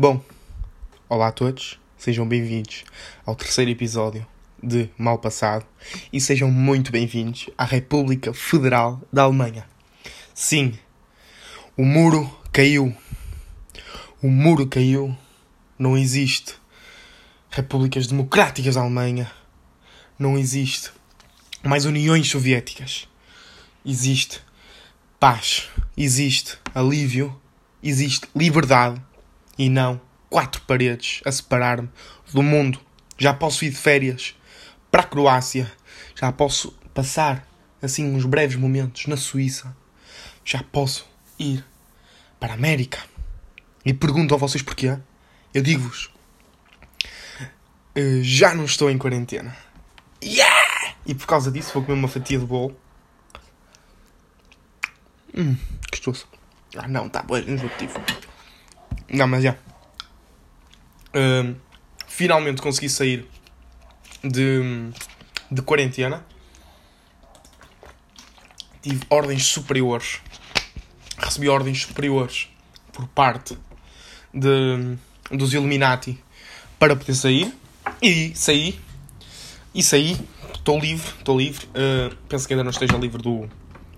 Bom, olá a todos, sejam bem-vindos ao terceiro episódio de Mal Passado e sejam muito bem-vindos à República Federal da Alemanha. Sim, o muro caiu. O muro caiu. Não existe repúblicas democráticas da Alemanha. Não existe mais uniões soviéticas. Existe paz. Existe alívio. Existe liberdade. E não quatro paredes a separar-me do mundo. Já posso ir de férias para a Croácia. Já posso passar assim uns breves momentos na Suíça. Já posso ir para a América. E pergunto a vocês porquê. Eu digo-vos. eh, já não estou em quarentena. Yeah! E por causa disso vou comer uma fatia de bolo. Hum, gostoso. Ah não, está bom, enjoativo. Não, mas já. Hum, finalmente consegui sair de, de quarentena. Tive ordens superiores. Recebi ordens superiores por parte de, dos Illuminati para poder sair. E saí. E saí. Estou livre. Estou livre. Uh, penso que ainda não esteja livre do,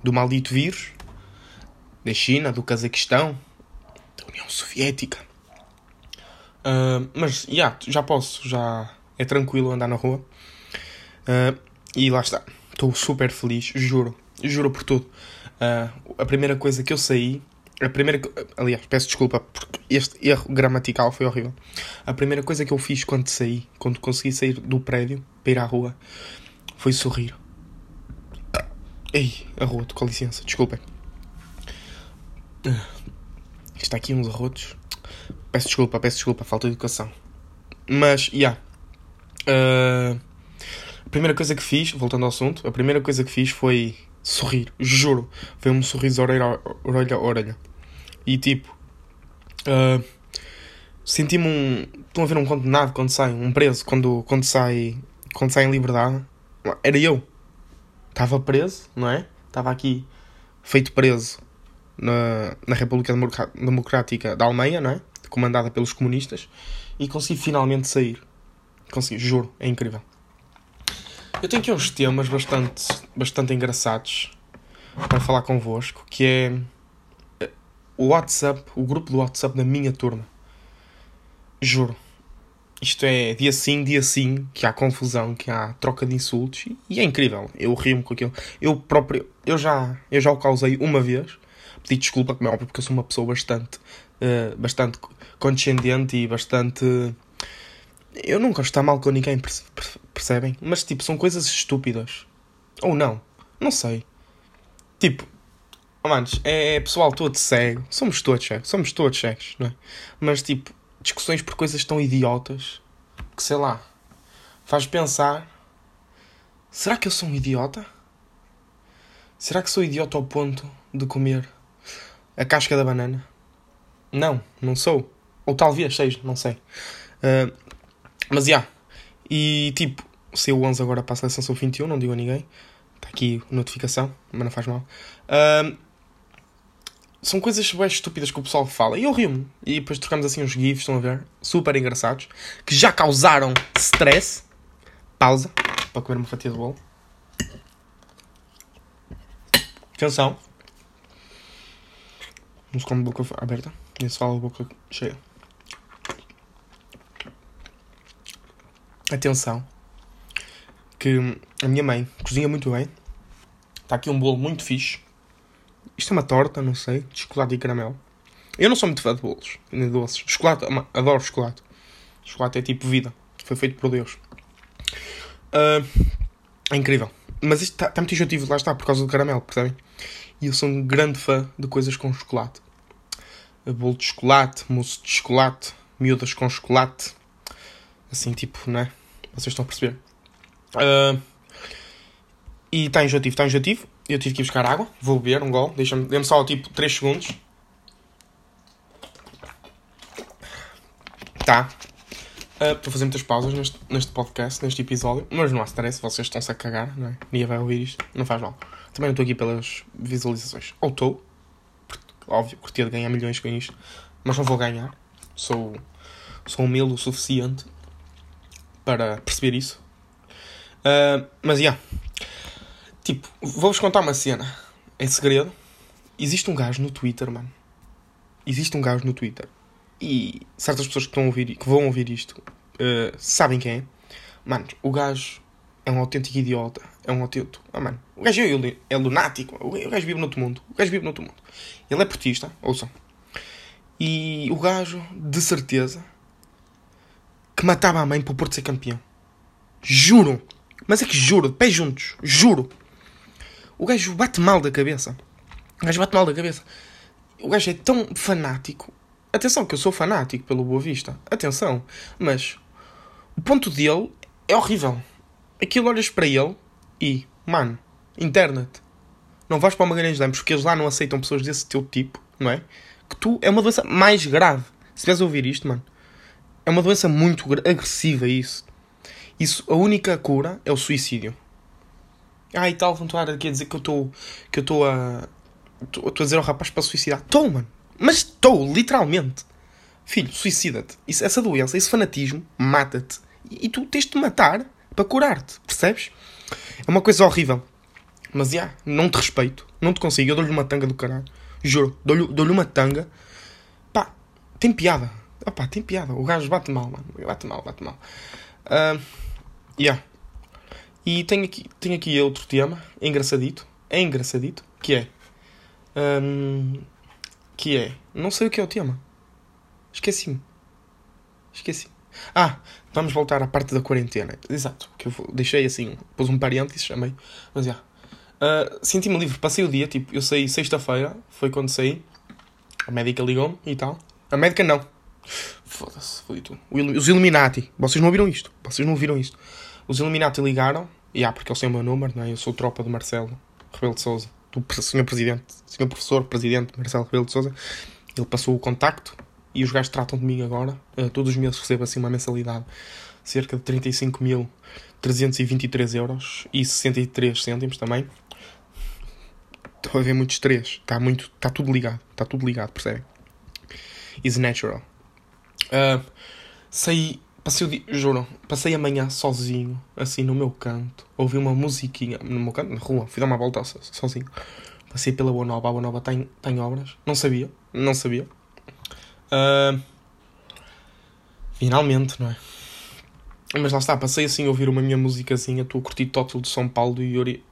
do maldito vírus. Da China, do Cazaquistão, União Soviética. Uh, mas, yeah, já posso. Já é tranquilo andar na rua. Uh, e lá está. Estou super feliz. Juro. Juro por tudo. Uh, a primeira coisa que eu saí. A primeira. Aliás, peço desculpa porque este erro gramatical foi horrível. A primeira coisa que eu fiz quando saí, quando consegui sair do prédio para ir à rua, foi sorrir. Ei, arroto, com licença, desculpem. Está aqui uns arrotos. Peço desculpa, peço desculpa, falta de educação. Mas, já. Yeah. Ah, a primeira coisa que fiz, voltando ao assunto, a primeira coisa que fiz foi sorrir, juro. Foi um sorriso orelha orelha. orelha. E tipo, ah, senti-me um. Estão a ver um condenado quando sai, um preso, quando, quando, sai, quando sai em liberdade? Era eu. Estava preso, não é? Estava aqui, feito preso na, na República Democrática da Alemanha, não é? Comandada pelos comunistas. E consegui finalmente sair. Consegui, juro, é incrível. Eu tenho aqui uns temas bastante, bastante engraçados para falar convosco, que é eh, o WhatsApp, o grupo do WhatsApp da minha turma. Juro. Isto é dia sim, dia sim, que há confusão, que há troca de insultos e é incrível. Eu rimo com aquilo. Eu próprio, eu já, eu já o causei uma vez. Pedi desculpa, como é óbvio, porque eu sou uma pessoa bastante, eh, bastante condescendente e bastante. Eu nunca estou mal com ninguém, perce- perce- percebem? Mas tipo, são coisas estúpidas. Ou não. Não sei. Tipo, oh, manos, é pessoal todo cego. Somos todos cegos. Somos todos cegos, não é? Mas tipo, discussões por coisas tão idiotas que sei lá. Faz pensar. Será que eu sou um idiota? Será que sou idiota ao ponto de comer a casca da banana? Não, não sou. Ou talvez seja, não sei. Ah, mas já. E tipo, se o 11 agora para a seleção sou 21, não digo a ninguém. Está aqui notificação, mas não faz mal. Ah, são coisas bem estúpidas que o pessoal fala e eu rio-me. E depois trocamos assim uns gifs, estão a ver? Super engraçados. Que já causaram stress. Pausa. Para comer uma fatia de bolo. Atenção. Come de boca aberta. Nem se fala boca cheia. Atenção. Que a minha mãe cozinha muito bem. Está aqui um bolo muito fixe. Isto é uma torta, não sei, de chocolate e caramelo. Eu não sou muito fã de bolos, nem de doces. Chocolate, adoro chocolate. Chocolate é tipo vida. Foi feito por Deus. Ah, é incrível. Mas isto está muito enjoativo, lá está, por causa do caramelo, percebem? E eu sou um grande fã de coisas com chocolate. Bolo de chocolate, mousse de chocolate, miúdas com chocolate. Assim, tipo, né? Vocês estão a perceber? Ah, e está enjoativo, está enjoativo. Eu tive que ir buscar água. Vou beber um gol. Deixa-me, dê-me só tipo 3 segundos. Tá. Ah, Estou a fazer muitas pausas neste, neste podcast, neste episódio. Mas não há stress, vocês estão-se a cagar, não é? Ninguém vai ouvir isto. Não faz mal. Também não estou aqui pelas visualizações. Ou estou. Óbvio, curtia de ganhar milhões com isto. Mas não vou ganhar. Sou sou humilde o suficiente para perceber isso. Uh, mas, já. Yeah. Tipo, vou-vos contar uma cena. É segredo. Existe um gajo no Twitter, mano. Existe um gajo no Twitter. E certas pessoas que, estão a ouvir, que vão ouvir isto uh, sabem quem é. Mano, o gajo é um autêntico idiota. É um autêntico. Ah, mano. O gajo é, é lunático. O gajo vive no outro mundo. O gajo vive no outro mundo. Ele é portista, ouçam. E o gajo, de certeza, que matava a mãe para o Porto ser campeão. Juro. Mas é que juro, de pés juntos. Juro. O gajo bate mal da cabeça. O gajo bate mal da cabeça. O gajo é tão fanático. Atenção, que eu sou fanático pelo Boa Vista. Atenção. Mas o ponto dele é horrível. Aquilo olhas para ele e, mano, internet. Não vais para o Magalhães Lemos porque eles lá não aceitam pessoas desse teu tipo, não é? Que tu é uma doença mais grave. Se estiveres a ouvir isto, mano, é uma doença muito agressiva isso. Isso, a única cura é o suicídio. Ah, e tal, vão estar aqui a dizer que eu estou que eu estou a estou a dizer ao rapaz para suicidar. Estou, mano. Mas estou, literalmente. Filho, suicida-te. Essa doença, esse fanatismo, mata-te. E, e tu tens de matar para curar-te, percebes? É uma coisa horrível. Mas, já, yeah, não te respeito. Não te consigo. Eu dou-lhe uma tanga do caralho. Juro. Dou-lhe dou uma tanga. Pá, tem piada. Opá, tem piada. O gajo bate mal, mano. Bate mal, bate mal. Uh, yeah. E tenho aqui, tenho aqui outro tema. Engraçadito. É engraçadito. Que é... Um, que é... Não sei o que é o tema. Esqueci-me. Esqueci. Ah, vamos voltar à parte da quarentena. Exato. Que eu deixei assim, pus um parênteses, chamei. Mas já. Uh, Senti-me livre, passei o dia, tipo, eu saí sexta-feira, foi quando saí. A médica ligou-me e tal. A médica não. Foda-se, foi tu. Os Illuminati. Vocês não ouviram isto? Vocês não ouviram isto? Os Illuminati ligaram. E ah, porque eles têm o meu número, não é? Eu sou tropa de Marcelo Rebelo de Souza. Do Sr. Presidente. Sr. Professor, Presidente Marcelo Rebelo de Souza. Ele passou o contacto e os gajos tratam de mim agora. Uh, todos os meses recebo assim uma mensalidade cerca de 35.323 euros e 63 cêntimos também. Estou a ver muitos três. Está muito, está tudo ligado. Está tudo ligado, percebem? Is natural. Uh, saí, passei o dia, juro, passei a manhã sozinho, assim no meu canto, ouvi uma musiquinha no meu canto, na rua, fui dar uma volta sozinho. Passei pela Boa Nova, a Boa Nova tem, tem obras, não sabia, não sabia. Uh, finalmente, não é? Mas lá está, passei assim a ouvir uma minha musicazinha, estou a curtir Tótil de São Paulo do Yuri.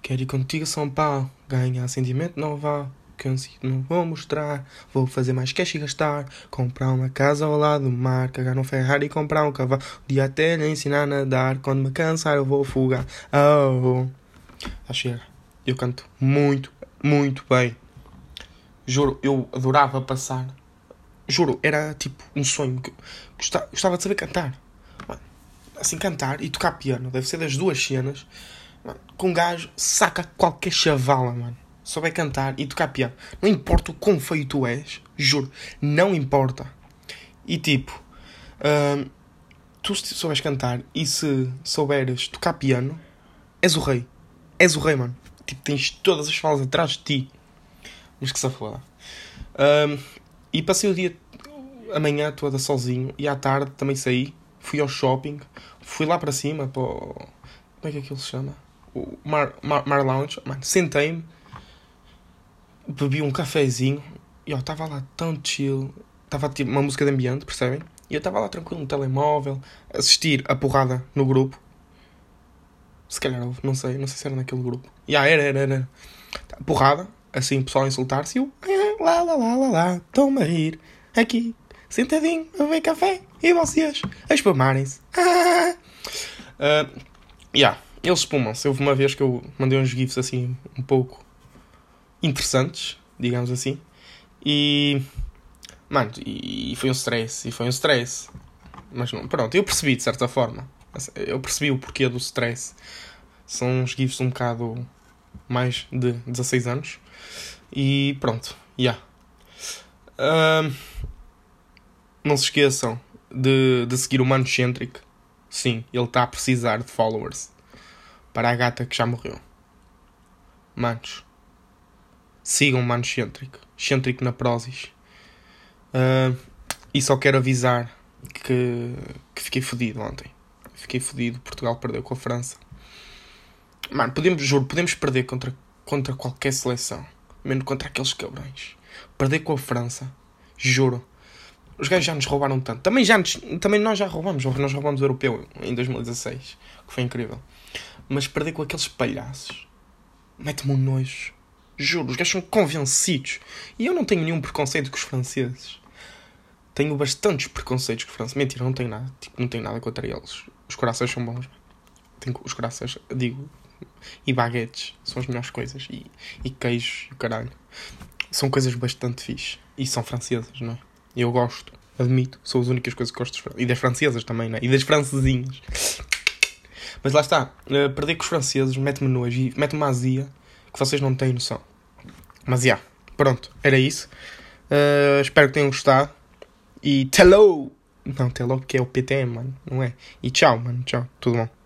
Quero ir contigo, São Paulo, ganhar sentimento, não vá não vou mostrar. Vou fazer mais cash e gastar. Comprar uma casa ao lado do mar. Cagar no Ferrari e comprar um cavalo. Um dia até lhe ensinar a nadar. Quando me cansar, eu vou fugar. Oh, oh. chega. Eu canto muito, muito bem. Juro, eu adorava passar. Juro, era tipo um sonho. Gostava, gostava de saber cantar. Assim, cantar e tocar piano. Deve ser das duas cenas. Com um gajo saca qualquer chavala, mano souber cantar e tocar piano. Não importa o quão feio tu és, juro, não importa. E tipo, uh, tu se souberes cantar e se souberes tocar piano, és o rei. És o rei, mano. Tipo, tens todas as falas atrás de ti. Mas que se foda. Uh, e passei o dia, amanhã toda sozinho. E à tarde também saí. Fui ao shopping. Fui lá para cima, para o... Como é que aquilo se chama? O Mar, Mar, Mar Lounge. Mano, sentei-me bebi um cafezinho e eu estava lá tão chill. Estava tipo uma música de ambiente, percebem? E eu estava lá tranquilo no telemóvel, assistir a porrada no grupo. Se calhar houve, não sei, não sei se era naquele grupo. E yeah, era, era, era. Porrada, assim, pessoal a insultar-se e eu. Ah, lá, lá, lá, lá, lá, estão-me a rir. Aqui, sentadinho, a beber café. E vocês, a espumarem-se. Ah. Uh, yeah, eles espumam-se. Houve uma vez que eu mandei uns gifs assim, um pouco interessantes, digamos assim. E. Mano, e foi um stress, e foi um stress. Mas não, pronto, eu percebi de certa forma. Eu percebi o porquê do stress. São uns GIFs um bocado mais de 16 anos. E pronto, já. Yeah. Não se esqueçam de, de seguir o Mancentric. Sim, ele está a precisar de followers. Para a gata que já morreu. Manos, sigam Mano Centric. Centric na Prozis. Uh, e só quero avisar que, que fiquei fodido ontem. Fiquei fodido. Portugal perdeu com a França. Mano, podemos, juro, podemos perder contra, contra qualquer seleção. Menos contra aqueles cabrões. Perder com a França. Juro. Os gajos já nos roubaram tanto. Também, já nos, também nós já roubamos. Nós roubamos o europeu em 2016. Que foi incrível. Mas perder com aqueles palhaços. Mete-me um nojo. Juro, os gajos são convencidos. E eu não tenho nenhum preconceito com os franceses. Tenho bastantes preconceitos com os franceses. Mentira, não tenho nada. Tipo, não tenho nada contra eles. Os corações são bons. Tenho, os corações, digo, e baguetes são as melhores coisas. E, e queijos e caralho. São coisas bastante fixe. E são francesas, não é? Eu gosto, admito. São as únicas coisas que gosto. E das francesas também, não é? E das francesinhas. Mas lá está. Uh, perder com os franceses mete-me nojo e mete-me azia que vocês não têm noção. Mas já. Yeah, pronto. Era isso. Uh, espero que tenham gostado. E hello! Não, hello porque é o PTM, mano. Não é? E tchau, mano. Tchau. Tudo bom.